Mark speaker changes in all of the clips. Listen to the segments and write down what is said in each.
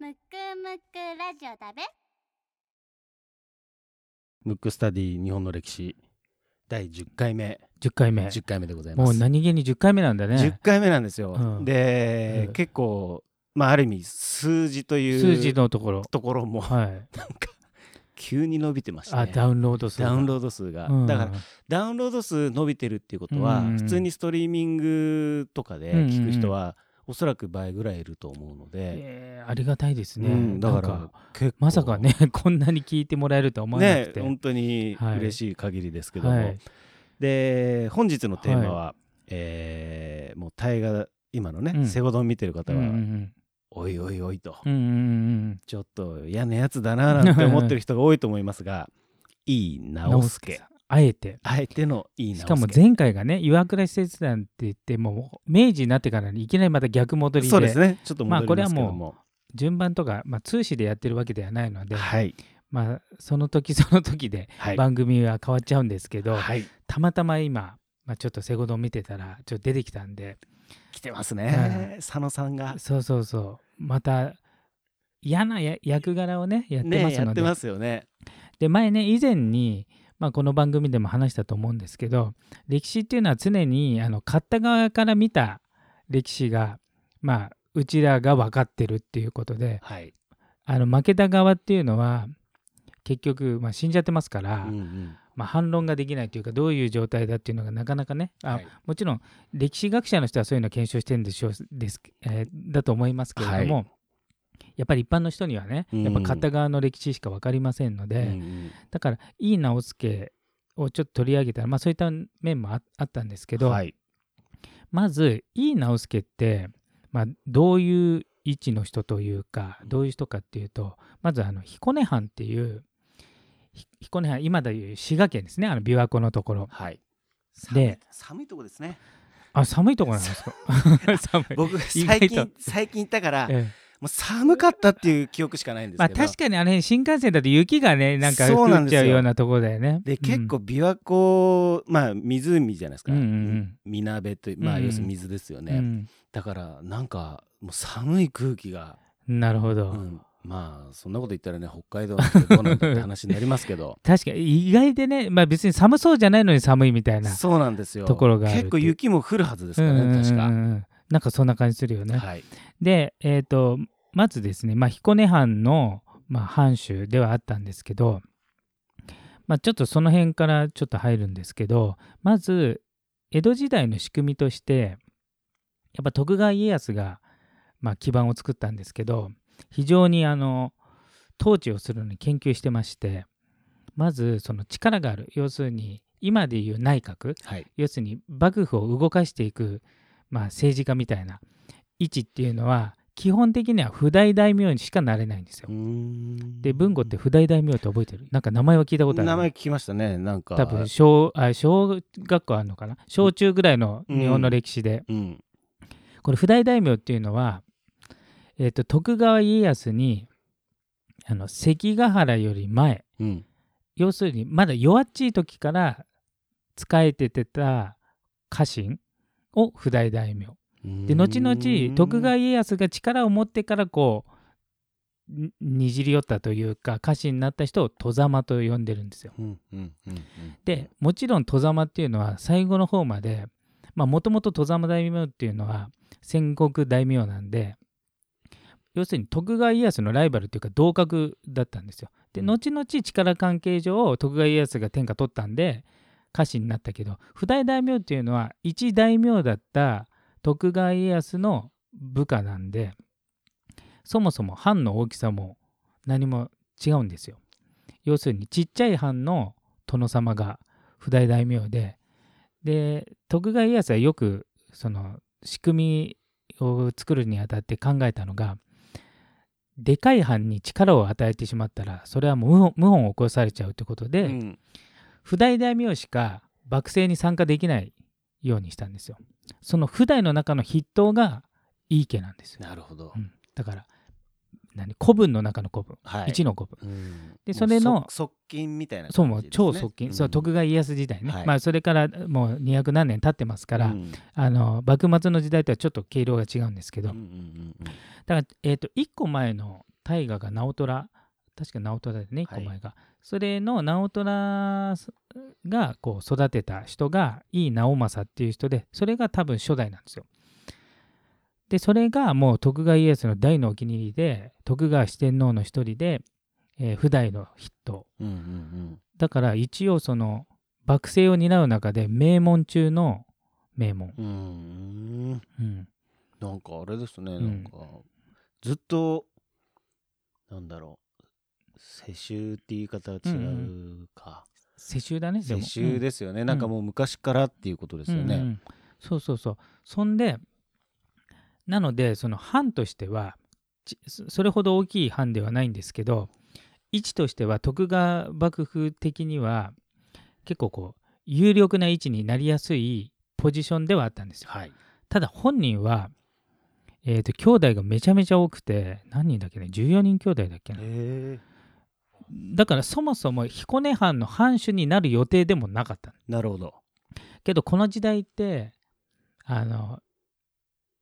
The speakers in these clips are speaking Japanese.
Speaker 1: むくむくラジオだべ。
Speaker 2: ムックスタディ日本の歴史第10回目。
Speaker 3: 10回目。
Speaker 2: 10回目でございます。
Speaker 3: もう何気に10回目なんだね。
Speaker 2: 10回目なんですよ、
Speaker 3: うん。
Speaker 2: で、
Speaker 3: うん。
Speaker 2: 結構まあある意味数字という
Speaker 3: 数字のところ。
Speaker 2: ところも
Speaker 3: はい。
Speaker 2: なんか急に伸びてましたね
Speaker 3: あダウンロード数
Speaker 2: ダウンロ
Speaker 3: ー
Speaker 2: ード数が、
Speaker 3: ド
Speaker 2: だからダウンロード数伸びてるっていうことは、
Speaker 3: うん。
Speaker 2: 普通にストリーミングとかで聞く人は、おそらく倍ぐらいいると思うので、
Speaker 3: えーありがたいですね、
Speaker 2: うんだから
Speaker 3: まさかね こんなに聞いてもらえるとは思わなくて、
Speaker 2: ね本当に
Speaker 3: はい。
Speaker 2: 嬉しい限りですけども、
Speaker 3: はい。
Speaker 2: で本日のテーマは、えーもう大河今のね、
Speaker 3: うん。
Speaker 2: セゴドン見てる方は、
Speaker 3: うんうん
Speaker 2: おいおいおいと、
Speaker 3: うんうんうん
Speaker 2: ちょっと嫌なやつだななんて思ってる人が多いと思いますがいい
Speaker 3: うん
Speaker 2: 直輔
Speaker 3: あえて。
Speaker 2: あえてのいい
Speaker 3: しかも前回がね岩倉施設団って言ってもう明治になってからにいきなりまた逆戻りで。
Speaker 2: そうですね。ちょっと
Speaker 3: まあ
Speaker 2: 戻りますけども,、
Speaker 3: これは順番とか、まあ、通詞でやってるわけではないので、
Speaker 2: はい。
Speaker 3: まあ、その時その時で
Speaker 2: はい。
Speaker 3: 番組は変わっちゃうんですけど、
Speaker 2: はい。
Speaker 3: たまたま今、まあ、ちょっとセゴドン見てたらちょっと出てきたんで。
Speaker 2: 来てますね、佐野さんが。
Speaker 3: そうそうそう。また嫌なや役柄をねやって
Speaker 2: ね
Speaker 3: ますので,、
Speaker 2: やってますよね。
Speaker 3: で前ね以前に、まあ、この番組でも話したと思うんですけど歴史っていうのは常にあの勝った側から見た歴史がまあうちらが分かってるっていうことで
Speaker 2: はい、
Speaker 3: あの負けた側っていうのは結局、まあ、死んじゃってますから、
Speaker 2: うんうん。
Speaker 3: まあ、反論ができないというかどういう状態だっていうのがなかなかねあ、
Speaker 2: はい。
Speaker 3: もちろん歴史学者の人はそういうのを検証してるんでしょうです、えーだと思いますけれども、
Speaker 2: は
Speaker 3: やっぱり一般の人にはね
Speaker 2: うん。
Speaker 3: やっぱ片側の歴史しか分かりませんので、
Speaker 2: うんうん。
Speaker 3: だからいい直輔をちょっと取り上げたら、まあ、そういった面もああったんですけど、
Speaker 2: はい。
Speaker 3: まずいい直輔って、まあ、どういう位置の人というかどういう人かっていうとまずあの彦根藩っていうひ彦根藩今でいう滋賀県ですねあの琵琶湖のところ。
Speaker 2: はい。
Speaker 3: で
Speaker 2: 寒いとこですね。
Speaker 3: あ寒いところなんですか？
Speaker 2: 僕最近最近行ったから
Speaker 3: ええ
Speaker 2: もう寒かったっていう記憶しかないんです
Speaker 3: まあ
Speaker 2: けど、
Speaker 3: 確かにあれ新幹線だと雪がねなんか降っちゃうようなところだよね。
Speaker 2: で
Speaker 3: うん。
Speaker 2: 結構琵琶湖まあ湖じゃないですか、
Speaker 3: うんうんうん。
Speaker 2: みなべというまあ
Speaker 3: うんうん。
Speaker 2: 要するに水ですよね、
Speaker 3: うん。
Speaker 2: だからなんかもう寒い空気が、
Speaker 3: なるほど、
Speaker 2: うん。まあそんなこと言ったらね北海道どうなんだって話になりますけど。
Speaker 3: 確かに意外でね、まあ、別に寒そうじゃないのに寒いみたいな
Speaker 2: そうなんですよ。
Speaker 3: ところが
Speaker 2: 結構雪も降るはずですからね、
Speaker 3: うんうんうん
Speaker 2: 確か、
Speaker 3: うんなんかそんな感じするよね。
Speaker 2: はい。
Speaker 3: で、えー、とまずですね、まあ、彦根藩の、まあ、藩主ではあったんですけど、まあ、ちょっとその辺からちょっと入るんですけどまず江戸時代の仕組みとしてやっぱ徳川家康が、まあ、基盤を作ったんですけど非常にあの統治をするのに研究してましてまずその力がある。要するに今でいう内閣。
Speaker 2: はい。
Speaker 3: 要するに幕府を動かしていく、まあ、政治家みたいな。位置っていうのは基本的には不大大名にしかなれないんですよ。で文吾って不大大名って覚えてる？なんか名前は聞いたことある？
Speaker 2: 名前聞きましたねなんか。
Speaker 3: 多分小あ小学校あるのかな？小中ぐらいの日本の歴史で、
Speaker 2: うん。
Speaker 3: これ不大大名っていうのは、えー、と徳川家康にあの関ヶ原より前。
Speaker 2: うん。
Speaker 3: 要するにまだ弱っちい時から仕えててた家臣を不大大名で後々徳川家康が力を持ってからこうににじり寄ったというか家臣になった人を戸様と呼んでるんですよ。
Speaker 2: うんうんうんうん
Speaker 3: でもちろん戸様っていうのは最後の方までもともと戸様大名っていうのは戦国大名なんで要するに徳川家康のライバルっていうか同格だったんですよ。で後々力関係上徳川家康が天下取ったんで家臣になったけど譜代大名っていうのは一大名だった徳川家康の部下なんでそもそも藩の大きさも何も違うんですよ。要するにちっちゃい藩の殿様が譜代大名でで徳川家康はよくその仕組みを作るにあたって考えたのがでかい藩に力を与えてしまったらそれはもう謀反を起こされちゃうということで、
Speaker 2: うん
Speaker 3: 譜代大名しか幕政に参加できないようにしたんですよ。その譜代の中の筆頭が井伊家なんですよ。
Speaker 2: なるほど。
Speaker 3: う。ん。だから何？古文の中の古文、
Speaker 2: はい。
Speaker 3: 一の古文。
Speaker 2: うん。
Speaker 3: でそれの
Speaker 2: 側近みたいな
Speaker 3: そう超側近、
Speaker 2: ん。
Speaker 3: そう徳川家康時代ね、
Speaker 2: はい。
Speaker 3: まあそれからもう200何年経ってますから、
Speaker 2: うん。
Speaker 3: あの幕末の時代とはちょっと毛色が違うんですけど、
Speaker 2: うんうんうんうん。
Speaker 3: だから、えー、と1個前の大河が直虎。確か直虎だよね1個前が、それの直虎がこう育てた人が井伊直政っていう人でそれが多分初代なんですよ。でそれがもう徳川家康の大のお気に入りで徳川四天王の一人で、えー、譜代の筆頭
Speaker 2: うんうん
Speaker 3: だから一応その幕政を担う中で名門中の名門、
Speaker 2: うんうん。
Speaker 3: うん、
Speaker 2: なんかあれですね、
Speaker 3: ん。
Speaker 2: なんかずっとなんだろう世襲っていう言い方は違うか、
Speaker 3: 世襲だね
Speaker 2: 世襲ですよね、なんかもう昔からっていうことですよね、
Speaker 3: うんうんそうそうそう。そんでなのでその藩としてはちそそれほど大きい藩ではないんですけど位置としては徳川幕府的には結構こう有力な位置になりやすいポジションではあったんですよ。
Speaker 2: はい。
Speaker 3: ただ本人はえー、と兄弟がめちゃめちゃ多くて何人だっけね？14人兄弟だっけな。
Speaker 2: へえ
Speaker 3: だからそもそも彦根藩の藩主になる予定でもなかった。
Speaker 2: なるほど。
Speaker 3: けどこの時代ってあの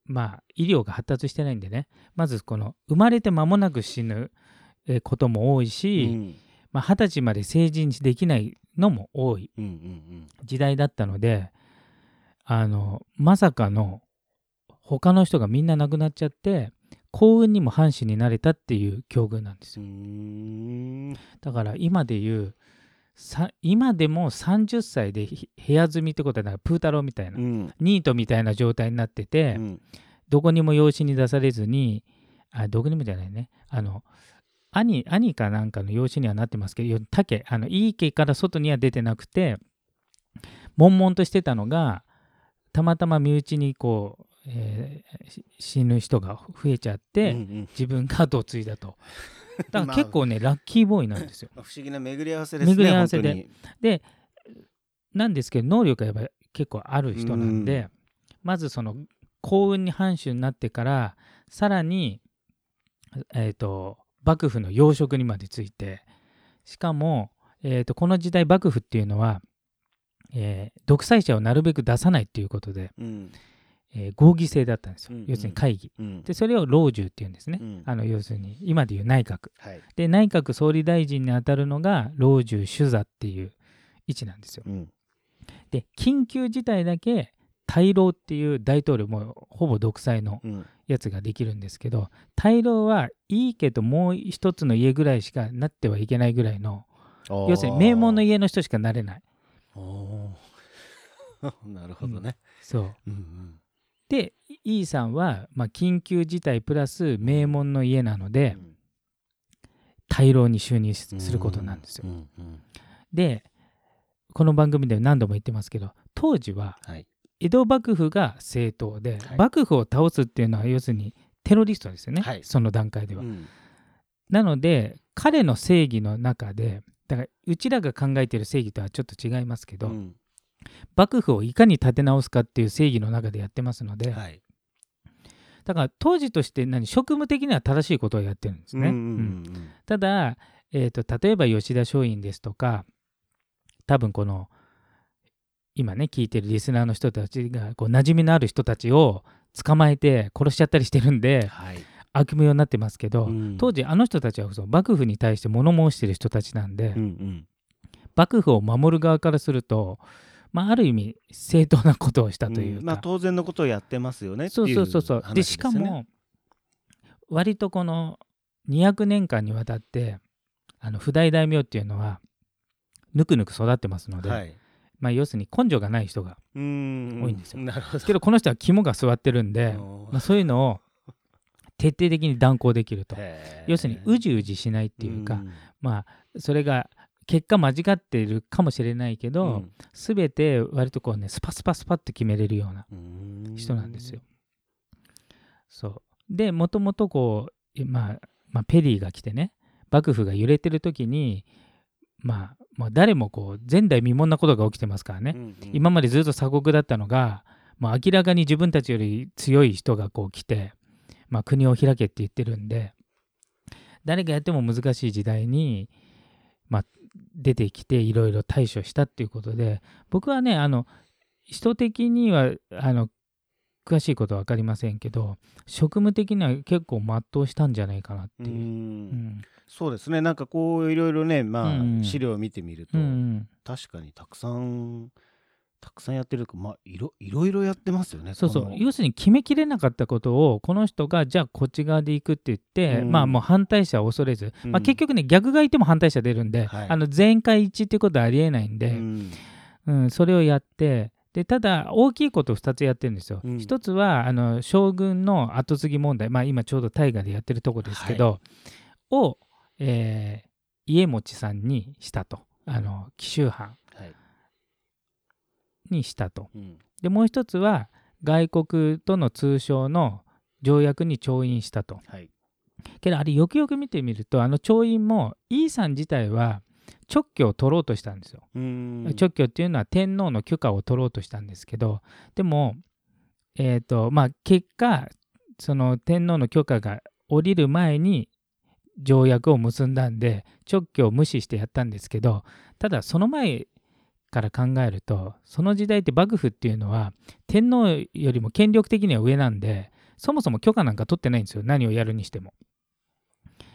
Speaker 3: まあ医療が発達してないんでね。まずこの生まれて間もなく死ぬえーことも多いし、
Speaker 2: うん。
Speaker 3: まあ、二十歳まで成人できないのも多い。時代だったのであのまさかの他の人がみんな亡くなっちゃって幸運にも藩主になれたっていう境遇なんですよ。だから今で言うさ今でも30歳でひ部屋住みってことはなんかプー太郎みたいな、
Speaker 2: うん。
Speaker 3: ニートみたいな状態になってて、
Speaker 2: うん。
Speaker 3: どこにも養子に出されずにあどこにもじゃないね。あの兄兄かなんかの養子にはなってますけど竹あのいい家から外には出てなくて悶々としてたのがたまたま身内にこう、えーし死ぬ人が増えちゃって、
Speaker 2: うんうん。
Speaker 3: 自分が後を継いだと。だか
Speaker 2: まあ
Speaker 3: ら結構ね、ラッキーボーイなんですよ。
Speaker 2: 不思議な巡り合わせですね
Speaker 3: 巡り合わせで。でなんですけど能力がやっぱり結構ある人なんで、
Speaker 2: うん。
Speaker 3: まずその幸運に藩主になってからさらに、えー、と幕府の要職にまでついてしかも、えー、とこの時代幕府っていうのは、えー独裁者をなるべく出さないっていうことで、
Speaker 2: うん
Speaker 3: えー合議制だったんですよ、
Speaker 2: うんうん。
Speaker 3: 要するに会議。
Speaker 2: うん。
Speaker 3: でそれを老中っていうんですね、
Speaker 2: うん。
Speaker 3: あの要するに今でいう内閣。
Speaker 2: はい。
Speaker 3: で内閣総理大臣にあたるのが老中主座っていう位置なんですよ。
Speaker 2: うん。
Speaker 3: で緊急事態だけ大老っていう大統領もほぼ独裁の
Speaker 2: うん。
Speaker 3: やつができるんですけど大老はいいけどもう一つの家ぐらいしかなってはいけないぐらいの要するに名門の家の人しかなれない。
Speaker 2: なるほどね、
Speaker 3: そう。
Speaker 2: うん
Speaker 3: で E さんは、まあ、緊急事態プラス名門の家なので
Speaker 2: うん。
Speaker 3: 大老に就任すすることなんですよ。でこの番組で何度も言ってますけど当時は
Speaker 2: はい。
Speaker 3: 江戸幕府が正当で、
Speaker 2: はい。
Speaker 3: 幕府を倒すっていうのは要するにテロリストですよね、
Speaker 2: はい。
Speaker 3: その段階では。
Speaker 2: うん。
Speaker 3: なので彼の正義の中でだからうちらが考えている正義とはちょっと違いますけど、
Speaker 2: うん
Speaker 3: 幕府をいかに立て直すかっていう正義の中でやってますので、
Speaker 2: はい。
Speaker 3: だから当時として何職務的には正しいことをやってるんですね。
Speaker 2: うんうん
Speaker 3: うんただ、えー、と例えば吉田松陰ですとか多分この今ね聞いてるリスナーの人たちがこう馴染みのある人たちを捕まえて殺しちゃったりしてるんで
Speaker 2: はい。
Speaker 3: 悪名になってますけど、
Speaker 2: うん。
Speaker 3: 当時あの人たちはそう幕府に対して物申してる人たちなんで、
Speaker 2: うんうん。
Speaker 3: 幕府を守る側からすると、まあ、ある意味正当なことをしたというか、
Speaker 2: ん。まあ当然のことをやってますよね
Speaker 3: そ
Speaker 2: いうう
Speaker 3: そうそうそう。
Speaker 2: 話
Speaker 3: でしかも割とこの200年間にわたってあの不代大名っていうのはぬくぬく育ってますので、
Speaker 2: はい。
Speaker 3: まあ、要するに根性がない人が多いんですよ。
Speaker 2: なるほど。
Speaker 3: けどこの人は肝が座ってるんで、まあ、そういうのを徹底的に断行できると。要するにうじうじしないっていうか、
Speaker 2: ん。
Speaker 3: まあそれが結果間違っているかもしれないけど、全て割とこうねスパスパスパッと決めれるような
Speaker 2: うん。
Speaker 3: 人なんですよ。そう。でもともとこう、まあ、まあペリーが来てね幕府が揺れてる時にまあ、まあ、誰もこう前代未聞なことが起きてますからね、
Speaker 2: うんうん。
Speaker 3: 今までずっと鎖国だったのが、まあ、明らかに自分たちより強い人がこう来て、まあ、国を開けって言ってるんで誰がやっても難しい時代に、まあ、出てきていろいろ対処したっていうことで僕はねあの人的にはあの詳しいことは分かりませんけど職務的には結構全うしたんじゃないかなって
Speaker 2: う
Speaker 3: いう。うん。ん。
Speaker 2: そうですね。なんかこういろいろねまあ、
Speaker 3: うん。
Speaker 2: 資料を見てみると、
Speaker 3: うんうん。
Speaker 2: 確かにたくさんたくさんやってるかまあいろいろいろやってますよね
Speaker 3: そうそう。要するに決めきれなかったことをこの人がじゃあこっち側で行くって言って、
Speaker 2: うん。
Speaker 3: まあもう反対者を恐れず、
Speaker 2: うん。
Speaker 3: まあ、結局ね逆がいても反対者出るんで、
Speaker 2: はい。
Speaker 3: あの全会一致っていうことはありえないん
Speaker 2: う
Speaker 3: で、
Speaker 2: ん。
Speaker 3: うんそれをやってでただ大きいことを2つやってるんですよ。
Speaker 2: うん。
Speaker 3: 一つはあの将軍の後継ぎ問題、まあ、今ちょうど大河でやってるとこですけど、を、えー家持さんにしたと。あの紀州藩。
Speaker 2: はい
Speaker 3: にしたと。
Speaker 2: うん
Speaker 3: でもう一つは外国との通商の条約に調印したと。
Speaker 2: はい
Speaker 3: けどあれよくよく見てみるとあの調印もイーさん自体は勅許を取ろうとしたんですよ。
Speaker 2: うん
Speaker 3: 勅許っていうのは天皇の許可を取ろうとしたんですけどでもえっ、とまあ結果その天皇の許可が下りる前に条約を結んだんで勅許を無視してやったんですけどただその前から考えるとその時代って幕府っていうのは天皇よりも権力的には上なんでそもそも許可なんか取ってないんですよ何をやるにしても。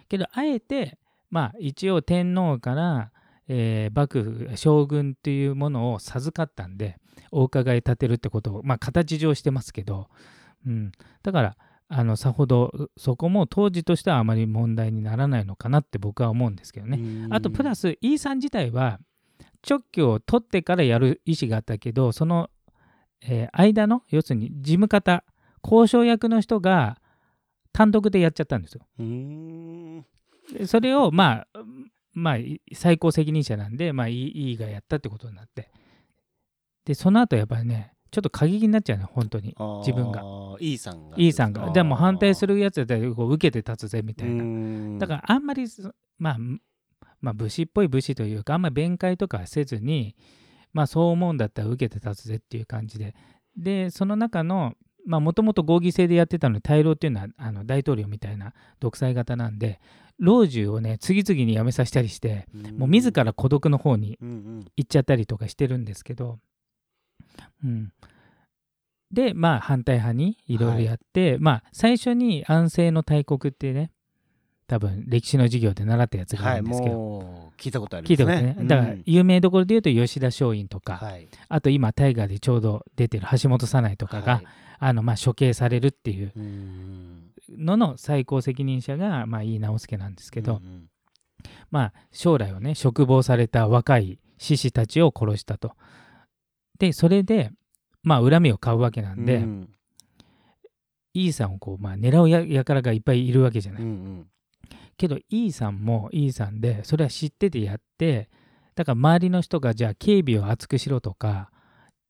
Speaker 3: けどあえてまあ一応天皇から、えー幕府将軍っていうものを授かったんでお伺い立てるってことをまあ形上してますけど、うん、だからあのさほどそこも当時としてはあまり問題にならないのかなって僕は思うんですけどね。
Speaker 2: うん
Speaker 3: あとプラス E さん自体は直許を取ってからやる意思があったけどその、えー間の要するに事務方交渉役の人が単独でやっちゃったんですよ。それをまあまあい最高責任者なんでまあ E, E がやったってことになって。でその後やっぱりねちょっと過激になっちゃうね本当に。自分が。
Speaker 2: E さんが。
Speaker 3: E さんが。じゃあもう反対す
Speaker 2: る
Speaker 3: るやつだったらこう受けて立つぜみたいな。
Speaker 2: な
Speaker 3: だからあんまりそまあまあ武士っぽい武士というかあんまり弁解とかはせずにまあそう思うんだったら受けて立つぜっていう感じで。でその中のまあもともと合議制でやってたのに大老っていうのはあの大統領みたいな独裁型なんで老中をね次々に辞めさせたりしてもう自ら孤独の方に行っちゃったりとかしてるんですけど、うん、でまあ反対派にいろいろやって、まあ最初に安政の大国ってね多分歴史の授業で習ったやつがあ
Speaker 2: はい
Speaker 3: るんですけど、
Speaker 2: もう聞いたことあり
Speaker 3: 聞い
Speaker 2: ますね。
Speaker 3: たことね、だから
Speaker 2: うん
Speaker 3: 有名どころで言うと吉田松陰とか、
Speaker 2: はい。
Speaker 3: あと今大河でちょうど出てる橋本早苗とかが、
Speaker 2: はい。
Speaker 3: あのまあ処刑されるっていう
Speaker 2: うん
Speaker 3: のの最高責任者がまあ井伊直弼なんですけど、
Speaker 2: うんうん。
Speaker 3: まあ将来をね嘱望された若い志士たちを殺したと。でそれでまあ恨みを買うわけなんで、
Speaker 2: うん
Speaker 3: イーさんをこう、まあ、狙うや輩がいっぱいいるわけじゃない。
Speaker 2: うんうん
Speaker 3: けどイーさんもイーさんでそれは知っててやってだから周りの人がじゃあ警備を厚くしろとか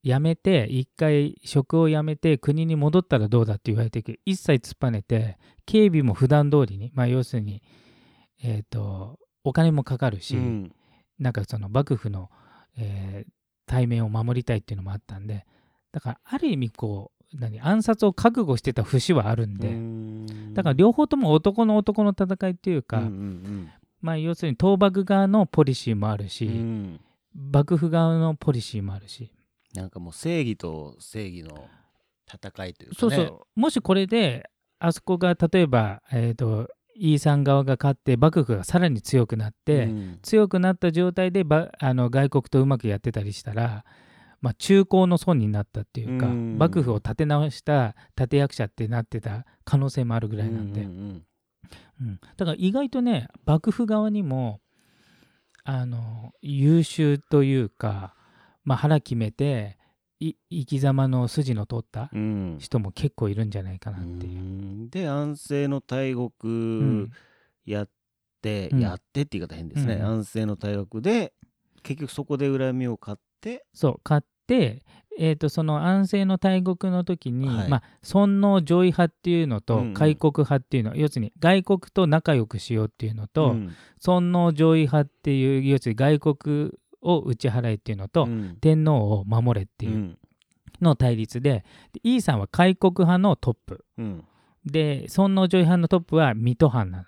Speaker 3: やめて一回職を辞めて国に戻ったらどうだって言われて一切突っぱねて警備も普段通りにまあ要するにえっ、とお金もかかるし、
Speaker 2: うん。
Speaker 3: なんかその幕府の、えー対面を守りたいっていうのもあったんでだからある意味こう何暗殺を覚悟してた節はあるんで、
Speaker 2: うん。
Speaker 3: だから両方とも男の男の戦いっていうか、
Speaker 2: うんうん
Speaker 3: まあ要するに倒幕側のポリシーもあるし、
Speaker 2: うん。うん
Speaker 3: 幕府側のポリシーもあるし、
Speaker 2: なんかもう正義と正義の戦いというかね。
Speaker 3: そうそう。もしこれであそこが例えば、えー、とイーさん側が勝って幕府がさらに強くなって、
Speaker 2: うん。
Speaker 3: 強くなった状態でばあの外国とうまくやってたりしたら、まあ、中高の損になったっていうか、
Speaker 2: うん。
Speaker 3: 幕府を立て直した立役者ってなってた可能性もあるぐらいなんで、
Speaker 2: うんうん
Speaker 3: うんだから意外とね幕府側にもあの優秀というか、まあ、腹決めてい生き様の筋の通った
Speaker 2: うん。
Speaker 3: 人も結構いるんじゃないかなっていう。
Speaker 2: うん。で安政の大
Speaker 3: う
Speaker 2: 国
Speaker 3: ん。
Speaker 2: やって、
Speaker 3: うん。
Speaker 2: やってって言い方変ですね、
Speaker 3: うん。
Speaker 2: 安政の大国で結局そこで恨みを買って
Speaker 3: そう買って、えー、とその安政の大国の時に、
Speaker 2: はい。
Speaker 3: まあ、尊王攘夷派っていうのと
Speaker 2: うんうん。
Speaker 3: 開国派っていうの、要するに外国と仲良くしようっていうのと、
Speaker 2: うん。
Speaker 3: 尊王攘夷派っていう要するに外国を打ち払えっていうのと、
Speaker 2: うん。
Speaker 3: 天皇を守れっていううん。の対立ででイーさんは開国派のトップ。
Speaker 2: うん。
Speaker 3: で尊王攘夷派のトップは水戸藩なの。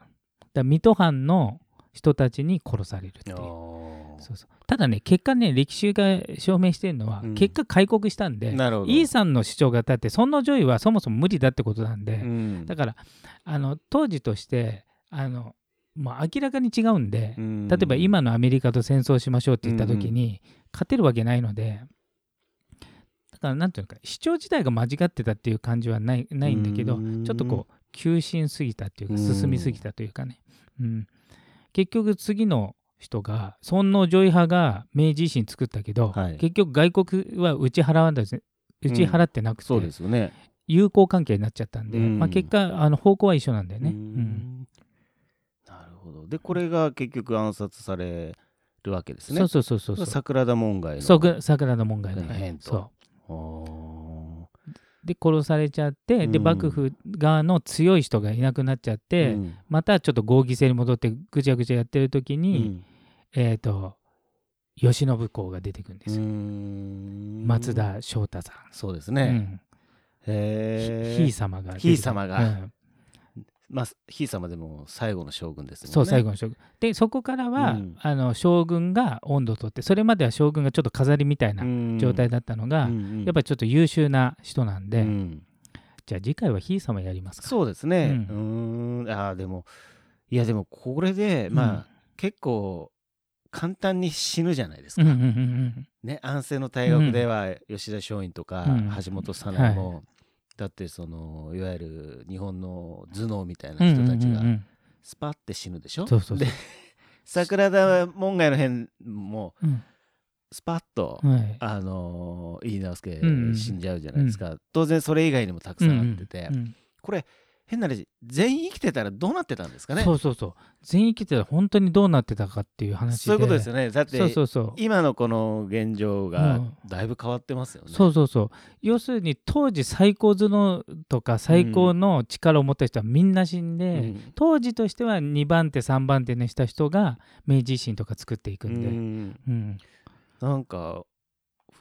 Speaker 3: だ水戸藩の人たちに殺されるっていう。そうそう。ただね結果ね歴史が証明してるのは、
Speaker 2: うん。
Speaker 3: 結果開国したんで
Speaker 2: なるほど。
Speaker 3: イーさんの主張が立って尊王攘夷はそもそも無理だってことなんで、
Speaker 2: うん。
Speaker 3: だからあの当時としてあの、まあ、明らかに違うんで、
Speaker 2: うん。
Speaker 3: 例えば今のアメリカと戦争しましょうって言った時に、勝てるわけないのでだからなんていうのか主張自体が間違ってたっていう感じはないないんだけど、
Speaker 2: うん。
Speaker 3: ちょっとこう急進すぎたっていうか
Speaker 2: うん。
Speaker 3: 進みすぎたというかね、うん、結局次の人が尊王攘夷派が明治維新作ったけど、
Speaker 2: はい。
Speaker 3: 結局外国は打ち払わんだ打ち払ってなくて、
Speaker 2: そうですよね。
Speaker 3: 友好関係になっちゃったんで、
Speaker 2: うん。
Speaker 3: まあ、結果あの方向は一緒なんだよね。
Speaker 2: う
Speaker 3: うん。
Speaker 2: んなるほど。でこれが結局暗殺されるわけですね。
Speaker 3: そうそうそうそうそう。
Speaker 2: 桜田門外の
Speaker 3: そう桜の門外の
Speaker 2: ね。変と。
Speaker 3: そ
Speaker 2: お
Speaker 3: うで殺されちゃって、で
Speaker 2: うん。
Speaker 3: 幕府側の強い人がいなくなっちゃって、
Speaker 2: うん。
Speaker 3: またちょっと合議制に戻ってぐちゃぐちゃやってる時
Speaker 2: う
Speaker 3: に、
Speaker 2: ん
Speaker 3: えっ、と慶喜公が出てくるんですよ、
Speaker 2: うん。
Speaker 3: 松田翔太さん、
Speaker 2: そうですね、
Speaker 3: うん。
Speaker 2: へ
Speaker 3: ひい
Speaker 2: え
Speaker 3: 様が
Speaker 2: ひい様が。
Speaker 3: うん。
Speaker 2: まあひい様でも最後の将軍ですね。
Speaker 3: そう最後の将軍。でそこからは、
Speaker 2: うん。
Speaker 3: あの将軍が温度を取ってそれまでは将軍がちょっと飾りみたいな状態だったのが、やっぱりちょっと優秀な人なんで、
Speaker 2: うん。
Speaker 3: じゃあ次回はひい様やりますか。
Speaker 2: そうですね。
Speaker 3: う
Speaker 2: うんん。あーでもいやでもこれでまあ、結構簡単に死ぬじゃないですか、
Speaker 3: うんうんうんうん。
Speaker 2: ね安政の大学では吉田松陰とか
Speaker 3: うん。
Speaker 2: 橋本早苗も、だってそのいわゆる日本の頭脳みたいな人たちが
Speaker 3: うんうんうんうん。
Speaker 2: スパッて死ぬでしょ、
Speaker 3: そうそうそう。
Speaker 2: で桜田門外の辺も
Speaker 3: うん。
Speaker 2: スパッと、
Speaker 3: はい。
Speaker 2: あのー井伊直輔
Speaker 3: うんうん。
Speaker 2: 死んじゃうじゃないですか、当然それ以外にもたくさんあってて、
Speaker 3: うんうん。
Speaker 2: これ変な話全員生きてたらどうなってたんですかね？
Speaker 3: そうそうそう。全員生きてたら本当にどうなってたかっていう話で。
Speaker 2: そういうことですよね。だって
Speaker 3: そうそうそう。
Speaker 2: 今のこの現状
Speaker 3: う
Speaker 2: が
Speaker 3: ん。
Speaker 2: だいぶ変わってますよね、
Speaker 3: そうそうそう。要するに当時最高頭脳とか最高の力を持った人はみんな死んで、
Speaker 2: うん。
Speaker 3: 当時としては2番手3番手にした人が明治維新とか作っていくんで、
Speaker 2: うん。
Speaker 3: うん。
Speaker 2: なんか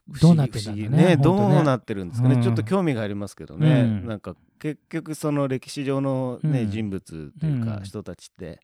Speaker 3: どうなってんだろうね
Speaker 2: ねどうなってるんですかね、
Speaker 3: うん。
Speaker 2: ちょっと興味がありますけどね、
Speaker 3: うん。
Speaker 2: なんか結局その歴史上の、ね
Speaker 3: うん。
Speaker 2: 人物というか
Speaker 3: うん。
Speaker 2: 人たちって、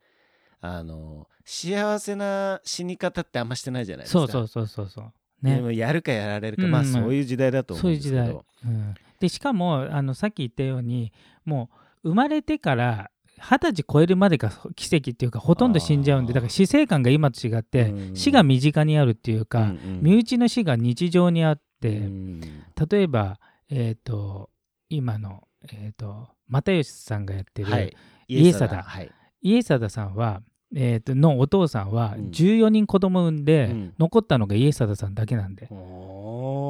Speaker 2: あの幸せな死に方ってあんましてないじゃないですか。
Speaker 3: そうそうそうそうそう。ね。
Speaker 2: でもやるかやられるか、まあ
Speaker 3: うん。うん
Speaker 2: そういう時代だと思
Speaker 3: そううんいう時代。
Speaker 2: ですけど、
Speaker 3: うん、でしかもあのさっき言ったようにもう生まれてから二十歳超えるまでが奇跡っていうかほとんど死んじゃうんでだから死生観が今と違って
Speaker 2: うん。
Speaker 3: 死が身近にあるっていうか、
Speaker 2: うんうん。
Speaker 3: 身内の死が日常にあって、
Speaker 2: うん。
Speaker 3: 例えばえっ、と今のえっ、と又吉さんがやってる、
Speaker 2: はい。
Speaker 3: 家貞。
Speaker 2: はい。
Speaker 3: 家貞さんは、えー、とのお父さんは
Speaker 2: うん。
Speaker 3: 14人子供産んで、
Speaker 2: うん。
Speaker 3: 残ったのが家貞さんだけなんで。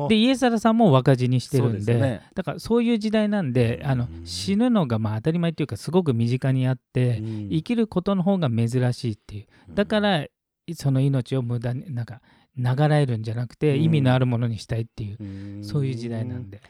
Speaker 3: で家貞さんも若死にしてるんで
Speaker 2: ね。
Speaker 3: だからそういう時代なんであの
Speaker 2: うん。
Speaker 3: 死ぬのがまあ当たり前っていうかすごく身近にあって、
Speaker 2: うん。
Speaker 3: 生きることの方が珍しいっていう。だからその命を無駄になんか流らえるんじゃなくて
Speaker 2: うん。
Speaker 3: 意味のあるものにしたいっていう、
Speaker 2: うん。
Speaker 3: そういう時代なんで。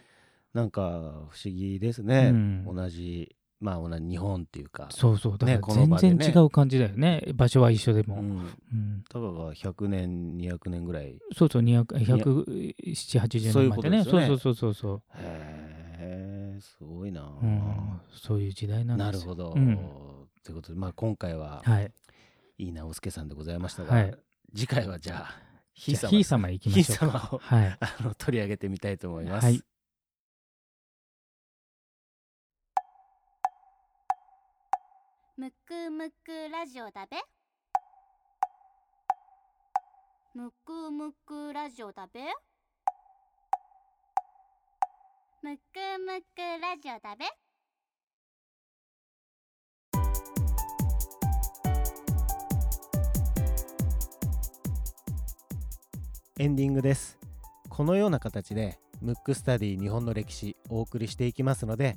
Speaker 2: なんか不思議ですね、
Speaker 3: うん。
Speaker 2: 同じまあ同じ日本っていうか
Speaker 3: そうそうだから
Speaker 2: ねこの
Speaker 3: 全
Speaker 2: 場でね。
Speaker 3: 然違う感じだよね。場所は一緒でも、
Speaker 2: うん。
Speaker 3: うん。
Speaker 2: たかが100年200年ぐらい。
Speaker 3: そうそう17080
Speaker 2: そういう
Speaker 3: 年前でね。
Speaker 2: ことですよね。
Speaker 3: そうそうそうそう
Speaker 2: へえすごいな、
Speaker 3: そう、うん、そういう時代なんですよ。
Speaker 2: なるほど、
Speaker 3: うん。
Speaker 2: ということで、まあ、今回は
Speaker 3: はい。
Speaker 2: いい直輔さんでございましたが、
Speaker 3: はい。
Speaker 2: 次回はじゃあひい様
Speaker 3: じゃあひい様行きましょう
Speaker 2: ひい様を
Speaker 3: かはい。
Speaker 2: あの取り上げてみたいと思います。
Speaker 3: はい
Speaker 1: むくむくラジオだべ。むくむくラジオだべ。むくむくラジオだべ。
Speaker 2: エンディングです。このような形でムックスタディ日本の歴史お送りしていきますので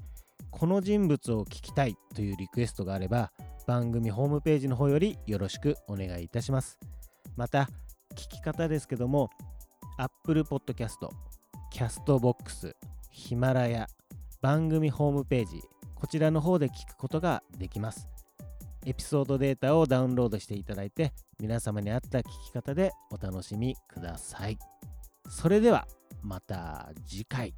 Speaker 2: この人物を聞きたいというリクエストがあれば番組ホームページの方よりよろしくお願いいたします。また聞き方ですけども Apple Podcast、Castbox、ヒマラヤ、番組ホームページこちらの方で聞くことができます。エピソードデータをダウンロードしていただいて皆様に合った聞き方でお楽しみください。それではまた次回。